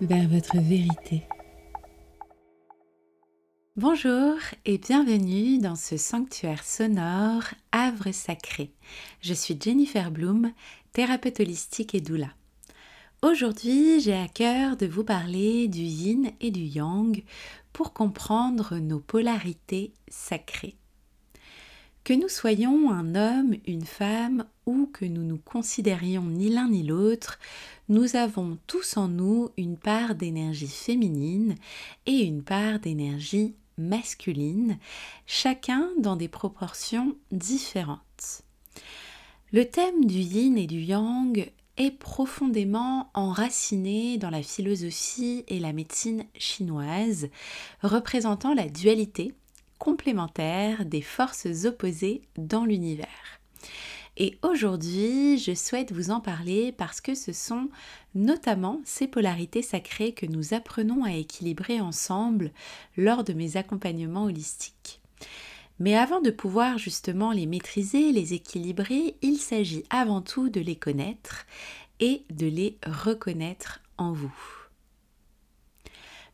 Vers votre vérité. Bonjour et bienvenue dans ce sanctuaire sonore Havre sacré. Je suis Jennifer Bloom, thérapeute holistique et doula. Aujourd'hui, j'ai à cœur de vous parler du yin et du yang pour comprendre nos polarités sacrées. Que nous soyons un homme, une femme ou que nous nous considérions ni l'un ni l'autre, nous avons tous en nous une part d'énergie féminine et une part d'énergie masculine, chacun dans des proportions différentes. Le thème du yin et du yang est profondément enraciné dans la philosophie et la médecine chinoise, représentant la dualité complémentaires des forces opposées dans l'univers. Et aujourd'hui, je souhaite vous en parler parce que ce sont notamment ces polarités sacrées que nous apprenons à équilibrer ensemble lors de mes accompagnements holistiques. Mais avant de pouvoir justement les maîtriser, les équilibrer, il s'agit avant tout de les connaître et de les reconnaître en vous.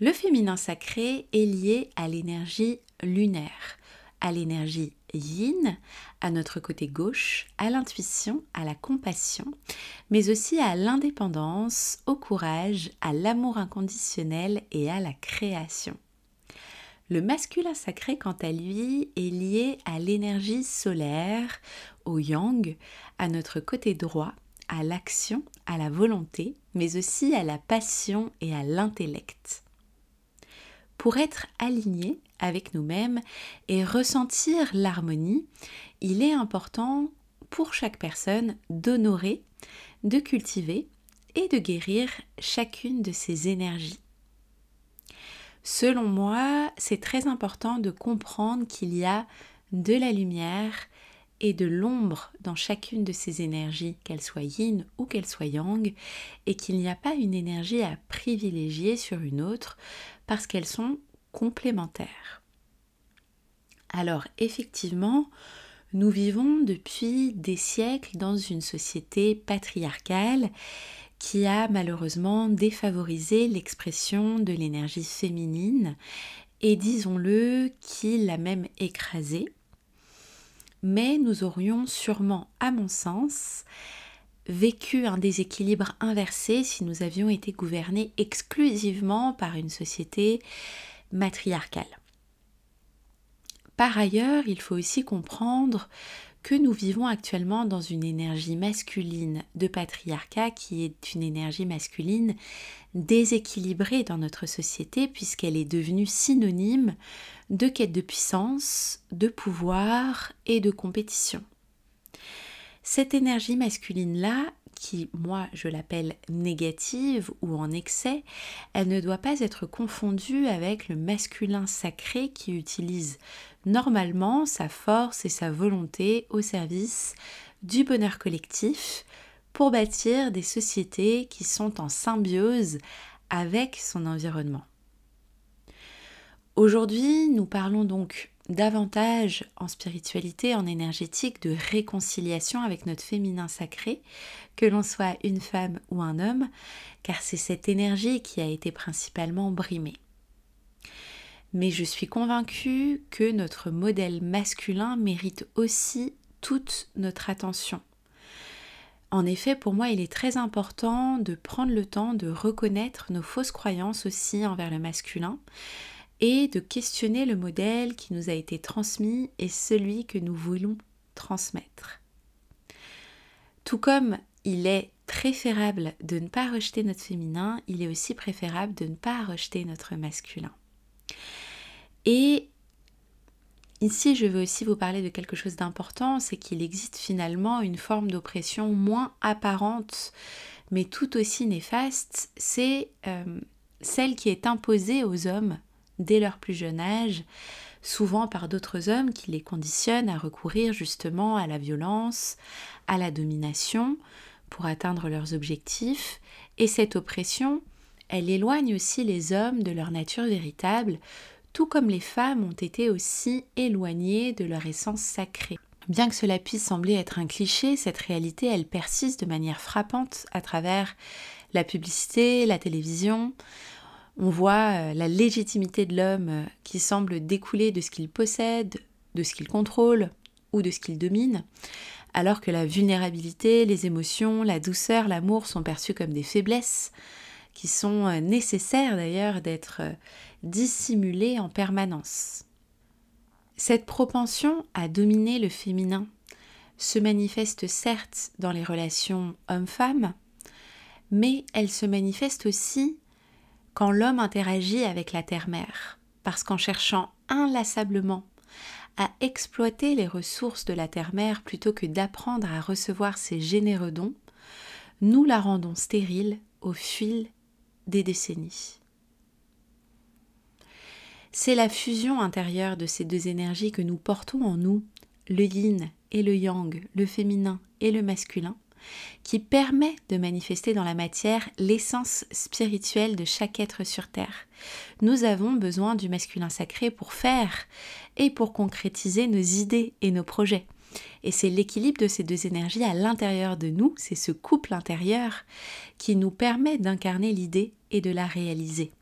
Le féminin sacré est lié à l'énergie lunaire, à l'énergie yin, à notre côté gauche, à l'intuition, à la compassion, mais aussi à l'indépendance, au courage, à l'amour inconditionnel et à la création. Le masculin sacré, quant à lui, est lié à l'énergie solaire, au yang, à notre côté droit, à l'action, à la volonté, mais aussi à la passion et à l'intellect pour être aligné avec nous-mêmes et ressentir l'harmonie, il est important pour chaque personne d'honorer, de cultiver et de guérir chacune de ces énergies. Selon moi, c'est très important de comprendre qu'il y a de la lumière et de l'ombre dans chacune de ces énergies, qu'elles soient yin ou qu'elles soient yang, et qu'il n'y a pas une énergie à privilégier sur une autre parce qu'elles sont complémentaires. Alors effectivement, nous vivons depuis des siècles dans une société patriarcale qui a malheureusement défavorisé l'expression de l'énergie féminine et disons-le, qui l'a même écrasée mais nous aurions sûrement, à mon sens, vécu un déséquilibre inversé si nous avions été gouvernés exclusivement par une société matriarcale. Par ailleurs, il faut aussi comprendre que nous vivons actuellement dans une énergie masculine de patriarcat qui est une énergie masculine déséquilibrée dans notre société puisqu'elle est devenue synonyme de quête de puissance, de pouvoir et de compétition. Cette énergie masculine-là, qui moi je l'appelle négative ou en excès, elle ne doit pas être confondue avec le masculin sacré qui utilise normalement sa force et sa volonté au service du bonheur collectif pour bâtir des sociétés qui sont en symbiose avec son environnement. Aujourd'hui, nous parlons donc davantage en spiritualité, en énergétique, de réconciliation avec notre féminin sacré, que l'on soit une femme ou un homme, car c'est cette énergie qui a été principalement brimée mais je suis convaincue que notre modèle masculin mérite aussi toute notre attention. En effet, pour moi, il est très important de prendre le temps de reconnaître nos fausses croyances aussi envers le masculin et de questionner le modèle qui nous a été transmis et celui que nous voulons transmettre. Tout comme il est préférable de ne pas rejeter notre féminin, il est aussi préférable de ne pas rejeter notre masculin. Et ici, je veux aussi vous parler de quelque chose d'important, c'est qu'il existe finalement une forme d'oppression moins apparente, mais tout aussi néfaste, c'est euh, celle qui est imposée aux hommes dès leur plus jeune âge, souvent par d'autres hommes qui les conditionnent à recourir justement à la violence, à la domination pour atteindre leurs objectifs. Et cette oppression, elle éloigne aussi les hommes de leur nature véritable, tout comme les femmes ont été aussi éloignées de leur essence sacrée. Bien que cela puisse sembler être un cliché, cette réalité, elle persiste de manière frappante à travers la publicité, la télévision. On voit euh, la légitimité de l'homme euh, qui semble découler de ce qu'il possède, de ce qu'il contrôle ou de ce qu'il domine, alors que la vulnérabilité, les émotions, la douceur, l'amour sont perçus comme des faiblesses qui sont euh, nécessaires d'ailleurs d'être dissimulées en permanence. Cette propension à dominer le féminin se manifeste certes dans les relations homme-femme, mais elle se manifeste aussi quand l'homme interagit avec la terre-mère, parce qu'en cherchant inlassablement à exploiter les ressources de la terre-mère plutôt que d'apprendre à recevoir ses généreux dons, nous la rendons stérile au fil des décennies. C'est la fusion intérieure de ces deux énergies que nous portons en nous, le yin et le yang, le féminin et le masculin, qui permet de manifester dans la matière l'essence spirituelle de chaque être sur Terre. Nous avons besoin du masculin sacré pour faire et pour concrétiser nos idées et nos projets. Et c'est l'équilibre de ces deux énergies à l'intérieur de nous, c'est ce couple intérieur qui nous permet d'incarner l'idée et de la réaliser.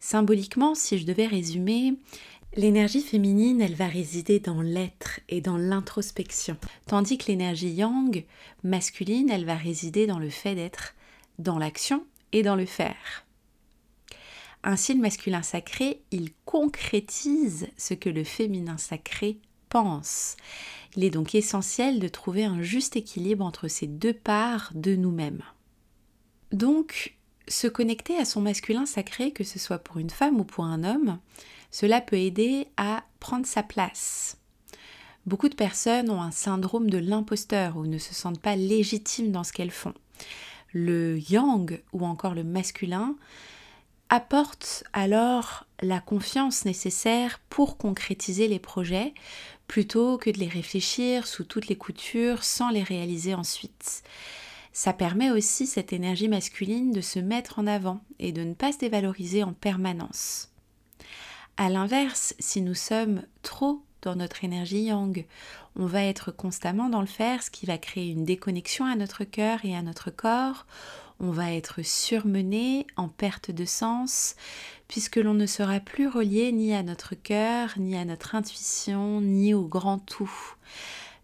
Symboliquement, si je devais résumer, l'énergie féminine, elle va résider dans l'être et dans l'introspection, tandis que l'énergie yang, masculine, elle va résider dans le fait d'être, dans l'action et dans le faire. Ainsi, le masculin sacré, il concrétise ce que le féminin sacré pense. Il est donc essentiel de trouver un juste équilibre entre ces deux parts de nous-mêmes. Donc, se connecter à son masculin sacré, que ce soit pour une femme ou pour un homme, cela peut aider à prendre sa place. Beaucoup de personnes ont un syndrome de l'imposteur ou ne se sentent pas légitimes dans ce qu'elles font. Le yang ou encore le masculin apporte alors la confiance nécessaire pour concrétiser les projets plutôt que de les réfléchir sous toutes les coutures sans les réaliser ensuite ça permet aussi cette énergie masculine de se mettre en avant et de ne pas se dévaloriser en permanence. A l'inverse, si nous sommes trop dans notre énergie yang, on va être constamment dans le faire, ce qui va créer une déconnexion à notre cœur et à notre corps. On va être surmené, en perte de sens, puisque l'on ne sera plus relié ni à notre cœur, ni à notre intuition, ni au grand tout.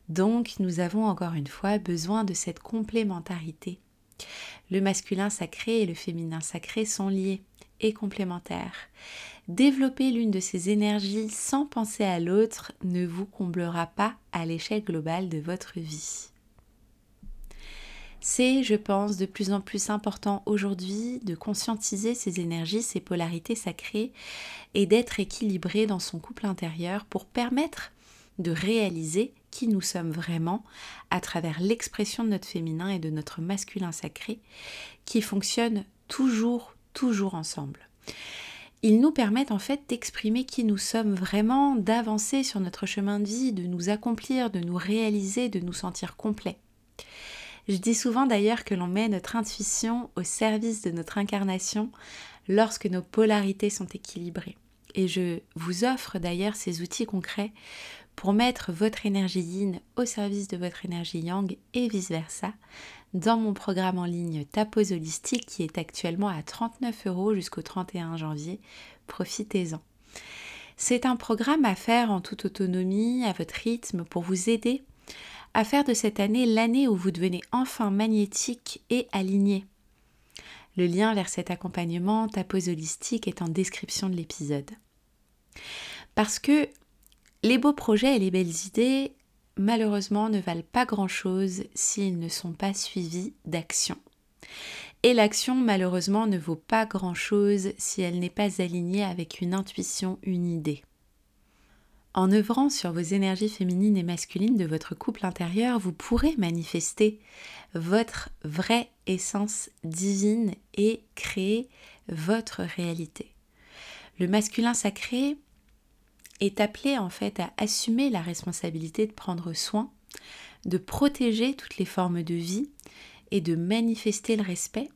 Donc nous avons encore une fois besoin de cette complémentarité. Le masculin sacré et le féminin sacré sont liés et complémentaires. Développer l'une de ces énergies sans penser à l'autre ne vous comblera pas à l'échelle globale de votre vie. C'est, je pense, de plus en plus important aujourd'hui de conscientiser ces énergies, ces polarités sacrées et d'être équilibré dans son couple intérieur pour permettre de réaliser qui nous sommes vraiment à travers l'expression de notre féminin et de notre masculin sacré qui fonctionnent toujours, toujours ensemble. Ils nous permettent en fait d'exprimer qui nous sommes vraiment, d'avancer sur notre chemin de vie, de nous accomplir, de nous réaliser, de nous sentir complets. Je dis souvent d'ailleurs que l'on met notre intuition au service de notre incarnation lorsque nos polarités sont équilibrées. Et je vous offre d'ailleurs ces outils concrets pour mettre votre énergie yin au service de votre énergie yang et vice-versa dans mon programme en ligne Tapos Holistique qui est actuellement à 39 euros jusqu'au 31 janvier. Profitez-en. C'est un programme à faire en toute autonomie, à votre rythme, pour vous aider à faire de cette année l'année où vous devenez enfin magnétique et aligné. Le lien vers cet accompagnement Tapos Holistique est en description de l'épisode. Parce que les beaux projets et les belles idées, malheureusement, ne valent pas grand-chose s'ils ne sont pas suivis d'action. Et l'action, malheureusement, ne vaut pas grand-chose si elle n'est pas alignée avec une intuition, une idée. En œuvrant sur vos énergies féminines et masculines de votre couple intérieur, vous pourrez manifester votre vraie essence divine et créer votre réalité. Le masculin sacré est appelé en fait à assumer la responsabilité de prendre soin, de protéger toutes les formes de vie et de manifester le respect,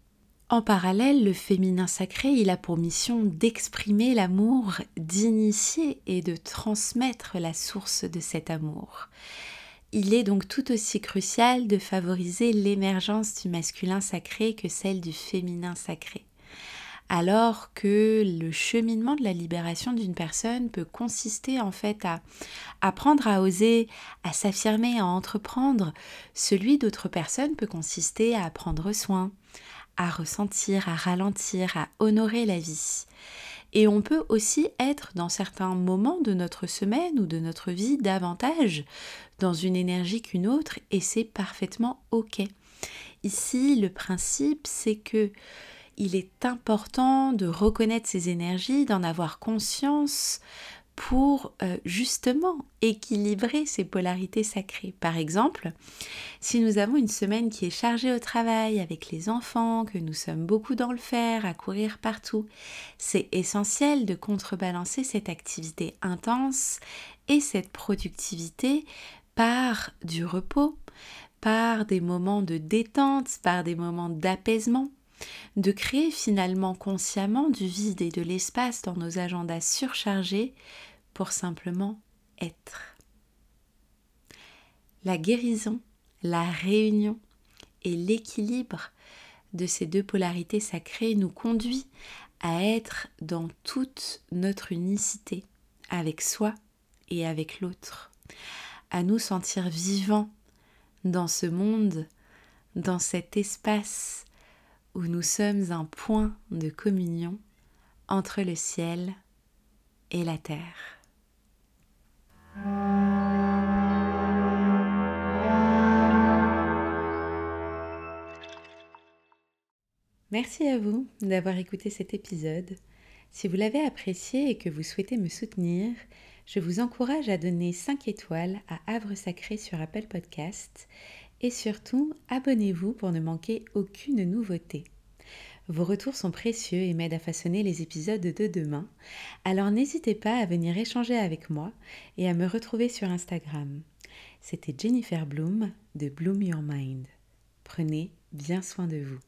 En parallèle, le féminin sacré, il a pour mission d'exprimer l'amour, d'initier et de transmettre la source de cet amour. Il est donc tout aussi crucial de favoriser l'émergence du masculin sacré que celle du féminin sacré. Alors que le cheminement de la libération d'une personne peut consister en fait à apprendre à oser, à s'affirmer, à entreprendre, celui d'autres personnes peut consister à prendre soin, à ressentir, à ralentir, à honorer la vie. Et on peut aussi être dans certains moments de notre semaine ou de notre vie davantage dans une énergie qu'une autre et c'est parfaitement OK. Ici, le principe, c'est que il est important de reconnaître ces énergies, d'en avoir conscience pour euh, justement équilibrer ces polarités sacrées. Par exemple, si nous avons une semaine qui est chargée au travail avec les enfants, que nous sommes beaucoup dans le faire, à courir partout, c'est essentiel de contrebalancer cette activité intense et cette productivité par du repos, par des moments de détente, par des moments d'apaisement de créer finalement consciemment du vide et de l'espace dans nos agendas surchargés pour simplement être. La guérison, la réunion et l'équilibre de ces deux polarités sacrées nous conduit à être dans toute notre unicité avec soi et avec l'autre, à nous sentir vivants dans ce monde, dans cet espace où nous sommes un point de communion entre le ciel et la terre. Merci à vous d'avoir écouté cet épisode. Si vous l'avez apprécié et que vous souhaitez me soutenir, je vous encourage à donner 5 étoiles à Havre Sacré sur Apple Podcast et surtout abonnez-vous pour ne manquer aucune nouveauté. Vos retours sont précieux et m'aident à façonner les épisodes de demain, alors n'hésitez pas à venir échanger avec moi et à me retrouver sur Instagram. C'était Jennifer Bloom de Bloom Your Mind. Prenez bien soin de vous.